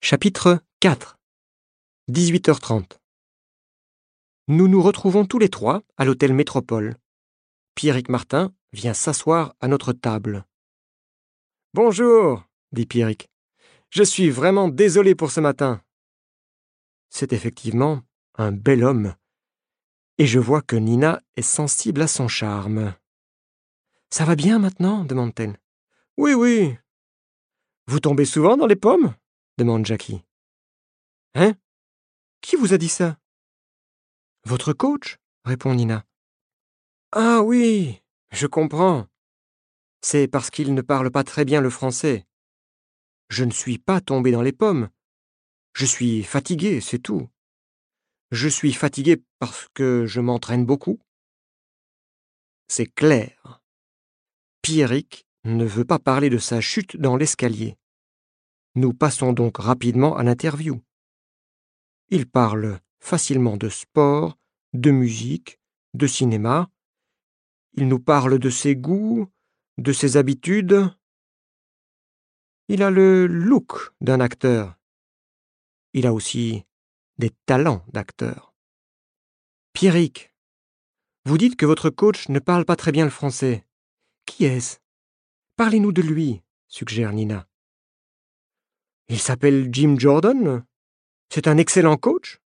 Chapitre 4 18h30 Nous nous retrouvons tous les trois à l'hôtel Métropole. Pierrick Martin vient s'asseoir à notre table. Bonjour, dit Pierrick. Je suis vraiment désolé pour ce matin. C'est effectivement un bel homme. Et je vois que Nina est sensible à son charme. Ça va bien maintenant demande-t-elle. Oui, oui. Vous tombez souvent dans les pommes? Demande Jackie. Hein? Qui vous a dit ça? Votre coach répond Nina. Ah oui, je comprends. C'est parce qu'il ne parle pas très bien le français. Je ne suis pas tombé dans les pommes. Je suis fatigué, c'est tout. Je suis fatigué parce que je m'entraîne beaucoup. C'est clair. Pierrick ne veut pas parler de sa chute dans l'escalier. Nous passons donc rapidement à l'interview. Il parle facilement de sport, de musique, de cinéma. Il nous parle de ses goûts, de ses habitudes. Il a le look d'un acteur. Il a aussi des talents d'acteur. Pierrick, vous dites que votre coach ne parle pas très bien le français. Qui est-ce? Parlez-nous de lui, suggère Nina. Il s'appelle Jim Jordan. C'est un excellent coach.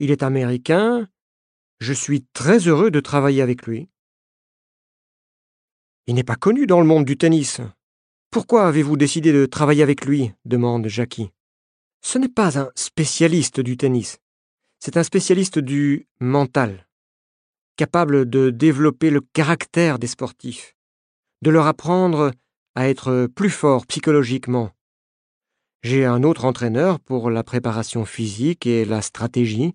Il est américain. Je suis très heureux de travailler avec lui. Il n'est pas connu dans le monde du tennis. Pourquoi avez-vous décidé de travailler avec lui? demande Jackie. Ce n'est pas un spécialiste du tennis. C'est un spécialiste du mental, capable de développer le caractère des sportifs, de leur apprendre à être plus forts psychologiquement, j'ai un autre entraîneur pour la préparation physique et la stratégie.